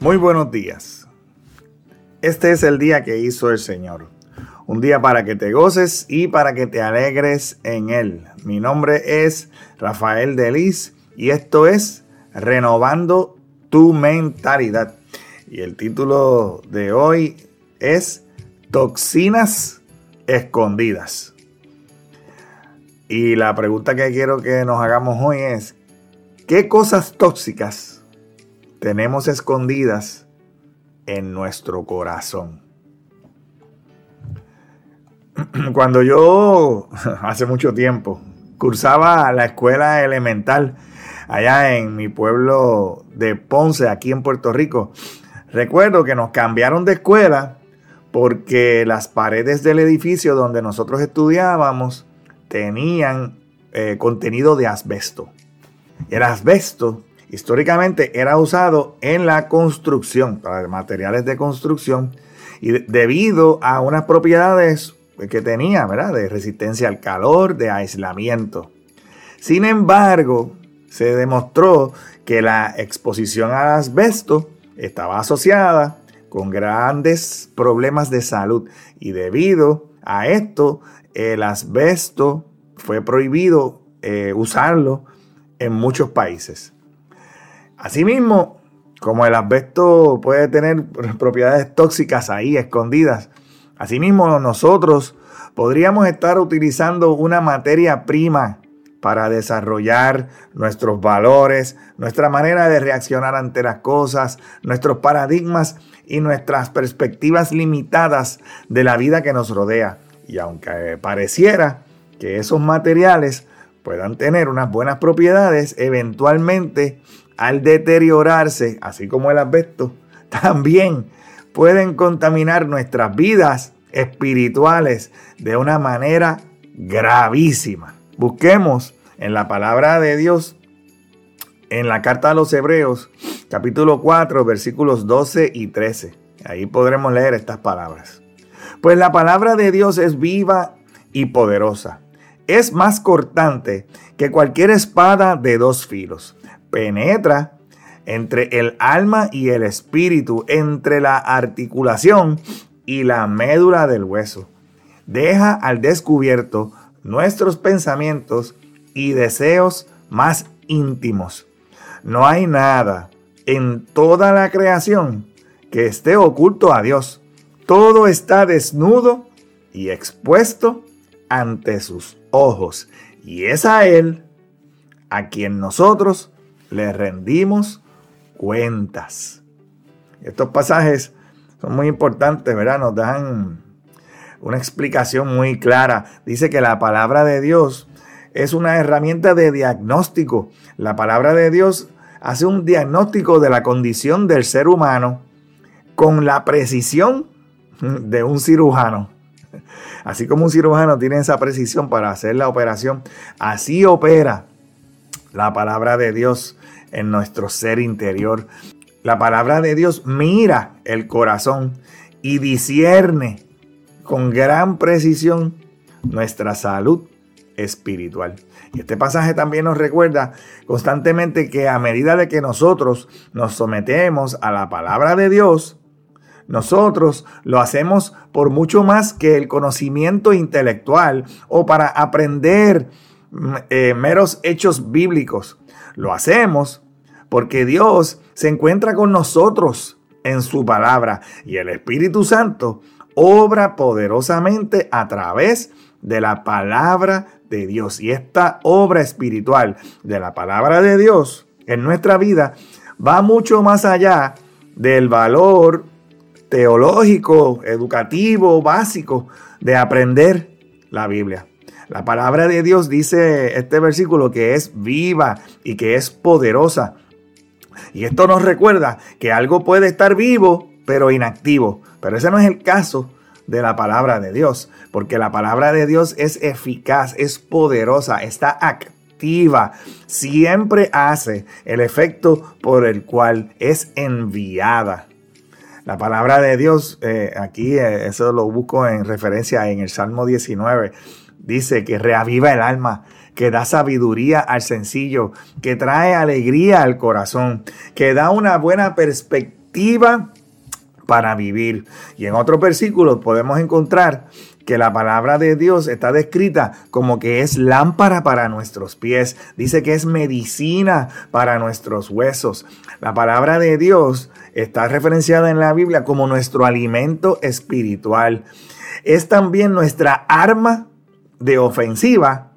Muy buenos días. Este es el día que hizo el Señor. Un día para que te goces y para que te alegres en Él. Mi nombre es Rafael Delis y esto es Renovando tu mentalidad. Y el título de hoy es Toxinas escondidas. Y la pregunta que quiero que nos hagamos hoy es, ¿qué cosas tóxicas tenemos escondidas en nuestro corazón. Cuando yo, hace mucho tiempo, cursaba la escuela elemental allá en mi pueblo de Ponce, aquí en Puerto Rico, recuerdo que nos cambiaron de escuela porque las paredes del edificio donde nosotros estudiábamos tenían eh, contenido de asbesto. El asbesto históricamente era usado en la construcción, para materiales de construcción, y debido a unas propiedades que tenía, ¿verdad? De resistencia al calor, de aislamiento. Sin embargo, se demostró que la exposición al asbesto estaba asociada con grandes problemas de salud y debido a esto el asbesto fue prohibido eh, usarlo en muchos países. Asimismo, como el asbesto puede tener propiedades tóxicas ahí escondidas, asimismo nosotros podríamos estar utilizando una materia prima para desarrollar nuestros valores, nuestra manera de reaccionar ante las cosas, nuestros paradigmas y nuestras perspectivas limitadas de la vida que nos rodea. Y aunque pareciera que esos materiales puedan tener unas buenas propiedades, eventualmente al deteriorarse, así como el asbesto, también pueden contaminar nuestras vidas espirituales de una manera gravísima. Busquemos en la palabra de Dios, en la carta a los Hebreos, capítulo 4, versículos 12 y 13. Ahí podremos leer estas palabras. Pues la palabra de Dios es viva y poderosa. Es más cortante que cualquier espada de dos filos penetra entre el alma y el espíritu, entre la articulación y la médula del hueso. Deja al descubierto nuestros pensamientos y deseos más íntimos. No hay nada en toda la creación que esté oculto a Dios. Todo está desnudo y expuesto ante sus ojos. Y es a Él a quien nosotros le rendimos cuentas. Estos pasajes son muy importantes, ¿verdad? Nos dan una explicación muy clara. Dice que la palabra de Dios es una herramienta de diagnóstico. La palabra de Dios hace un diagnóstico de la condición del ser humano con la precisión de un cirujano. Así como un cirujano tiene esa precisión para hacer la operación, así opera la palabra de Dios en nuestro ser interior. La palabra de Dios mira el corazón y discierne con gran precisión nuestra salud espiritual. Y este pasaje también nos recuerda constantemente que a medida de que nosotros nos sometemos a la palabra de Dios, nosotros lo hacemos por mucho más que el conocimiento intelectual o para aprender eh, meros hechos bíblicos. Lo hacemos porque Dios se encuentra con nosotros en su palabra y el Espíritu Santo obra poderosamente a través de la palabra de Dios. Y esta obra espiritual de la palabra de Dios en nuestra vida va mucho más allá del valor teológico, educativo, básico de aprender la Biblia. La palabra de Dios dice este versículo que es viva y que es poderosa. Y esto nos recuerda que algo puede estar vivo pero inactivo. Pero ese no es el caso de la palabra de Dios, porque la palabra de Dios es eficaz, es poderosa, está activa, siempre hace el efecto por el cual es enviada. La palabra de Dios, eh, aquí eh, eso lo busco en referencia en el Salmo 19, Dice que reaviva el alma, que da sabiduría al sencillo, que trae alegría al corazón, que da una buena perspectiva para vivir. Y en otros versículos podemos encontrar que la palabra de Dios está descrita como que es lámpara para nuestros pies. Dice que es medicina para nuestros huesos. La palabra de Dios está referenciada en la Biblia como nuestro alimento espiritual. Es también nuestra arma de ofensiva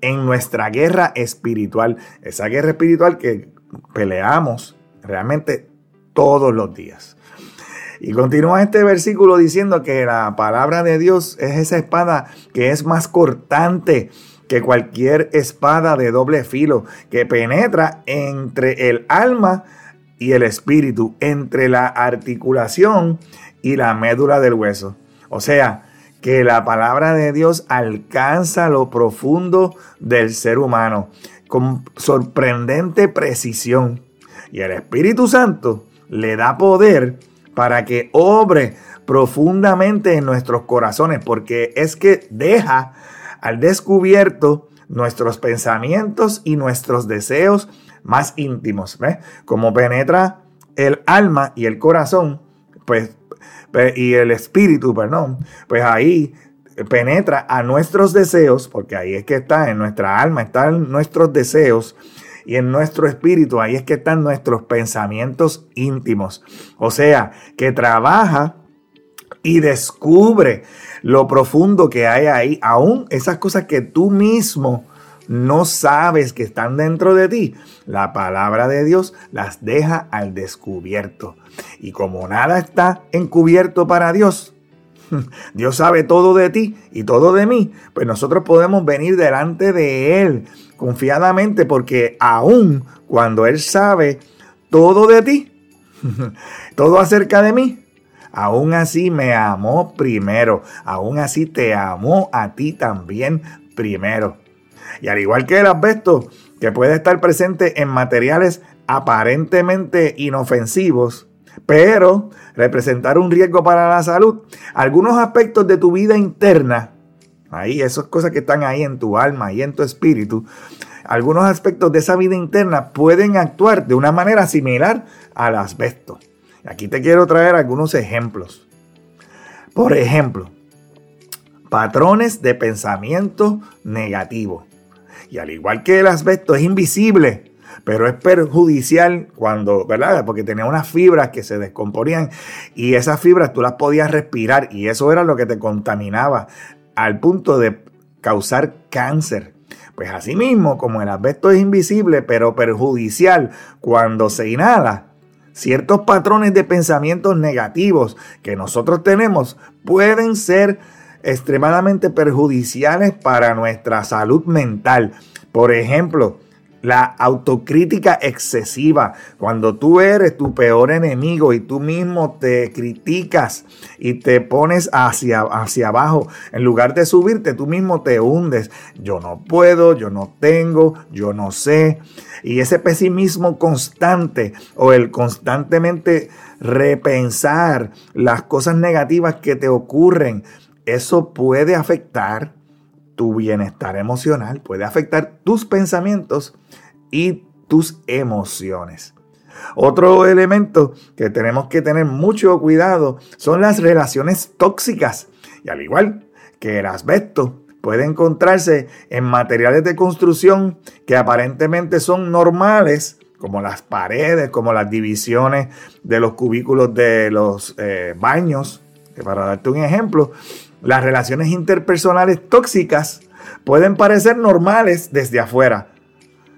en nuestra guerra espiritual. Esa guerra espiritual que peleamos realmente todos los días. Y continúa este versículo diciendo que la palabra de Dios es esa espada que es más cortante que cualquier espada de doble filo, que penetra entre el alma y el espíritu, entre la articulación y la médula del hueso. O sea, que la palabra de Dios alcanza lo profundo del ser humano con sorprendente precisión. Y el Espíritu Santo le da poder para que obre profundamente en nuestros corazones, porque es que deja al descubierto nuestros pensamientos y nuestros deseos más íntimos. ¿ves? Como penetra el alma y el corazón, pues, y el espíritu, perdón, pues ahí penetra a nuestros deseos, porque ahí es que está en nuestra alma, están nuestros deseos y en nuestro espíritu, ahí es que están nuestros pensamientos íntimos. O sea, que trabaja y descubre lo profundo que hay ahí, aún esas cosas que tú mismo no sabes que están dentro de ti, la palabra de Dios las deja al descubierto. Y como nada está encubierto para Dios, Dios sabe todo de ti y todo de mí, pues nosotros podemos venir delante de Él confiadamente porque aún cuando Él sabe todo de ti, todo acerca de mí, aún así me amó primero, aún así te amó a ti también primero. Y al igual que el asbesto, que puede estar presente en materiales aparentemente inofensivos, pero representar un riesgo para la salud, algunos aspectos de tu vida interna Ahí, esas cosas que están ahí en tu alma y en tu espíritu, algunos aspectos de esa vida interna pueden actuar de una manera similar al asbesto. Aquí te quiero traer algunos ejemplos. Por ejemplo, patrones de pensamiento negativo. Y al igual que el asbesto es invisible, pero es perjudicial cuando, ¿verdad? Porque tenía unas fibras que se descomponían y esas fibras tú las podías respirar y eso era lo que te contaminaba al punto de causar cáncer. Pues asimismo, como el asbesto es invisible pero perjudicial cuando se inhala, ciertos patrones de pensamientos negativos que nosotros tenemos pueden ser extremadamente perjudiciales para nuestra salud mental. Por ejemplo, la autocrítica excesiva, cuando tú eres tu peor enemigo y tú mismo te criticas y te pones hacia, hacia abajo, en lugar de subirte, tú mismo te hundes. Yo no puedo, yo no tengo, yo no sé. Y ese pesimismo constante o el constantemente repensar las cosas negativas que te ocurren, eso puede afectar tu bienestar emocional, puede afectar tus pensamientos y tus emociones. Otro elemento que tenemos que tener mucho cuidado son las relaciones tóxicas. Y al igual que el asbesto, puede encontrarse en materiales de construcción que aparentemente son normales, como las paredes, como las divisiones de los cubículos de los eh, baños. Para darte un ejemplo, las relaciones interpersonales tóxicas pueden parecer normales desde afuera,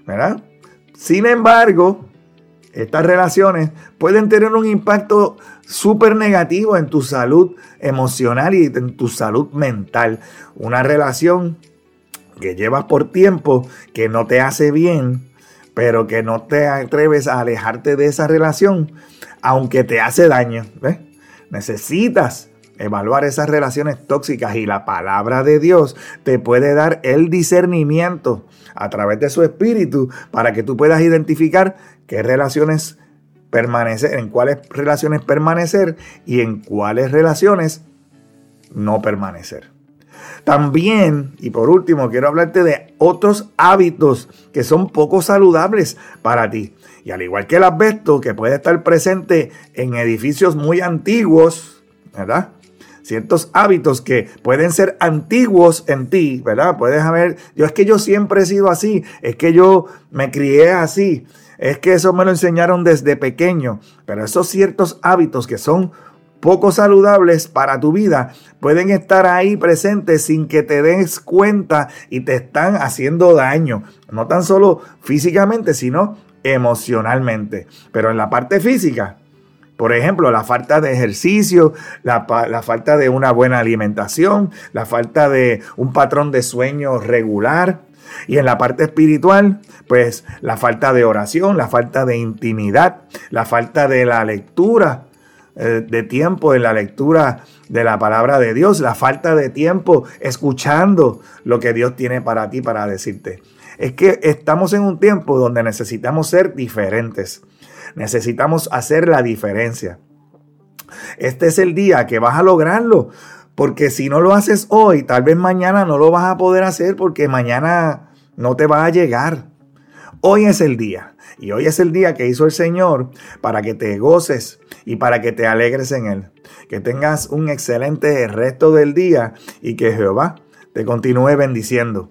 ¿verdad? Sin embargo, estas relaciones pueden tener un impacto súper negativo en tu salud emocional y en tu salud mental. Una relación que llevas por tiempo, que no te hace bien, pero que no te atreves a alejarte de esa relación, aunque te hace daño. Necesitas evaluar esas relaciones tóxicas y la palabra de Dios te puede dar el discernimiento a través de su espíritu para que tú puedas identificar qué relaciones permanecer, en cuáles relaciones permanecer y en cuáles relaciones no permanecer. También, y por último, quiero hablarte de otros hábitos que son poco saludables para ti. Y al igual que el asbesto, que puede estar presente en edificios muy antiguos, ¿verdad? Ciertos hábitos que pueden ser antiguos en ti, ¿verdad? Puedes haber, yo es que yo siempre he sido así, es que yo me crié así, es que eso me lo enseñaron desde pequeño, pero esos ciertos hábitos que son poco saludables para tu vida pueden estar ahí presentes sin que te des cuenta y te están haciendo daño, no tan solo físicamente, sino emocionalmente. Pero en la parte física, por ejemplo, la falta de ejercicio, la, falta de una buena alimentación, la falta de un patrón de sueño regular. Y en la parte espiritual, pues la falta de oración, la falta de intimidad, la falta de la lectura eh, de tiempo en la lectura de la palabra de Dios, la falta de tiempo escuchando lo que Dios tiene para ti, para decirte. Es que estamos en un tiempo donde necesitamos ser diferentes. Necesitamos hacer la diferencia. Este es el día que vas a lograrlo. Porque si no lo haces hoy, tal vez mañana no lo vas a poder hacer porque mañana no te va a llegar. Hoy es el día. Y hoy es el día que hizo el Señor para que te goces y para que te alegres en Él. Que tengas un excelente resto del día y que Jehová te continúe bendiciendo.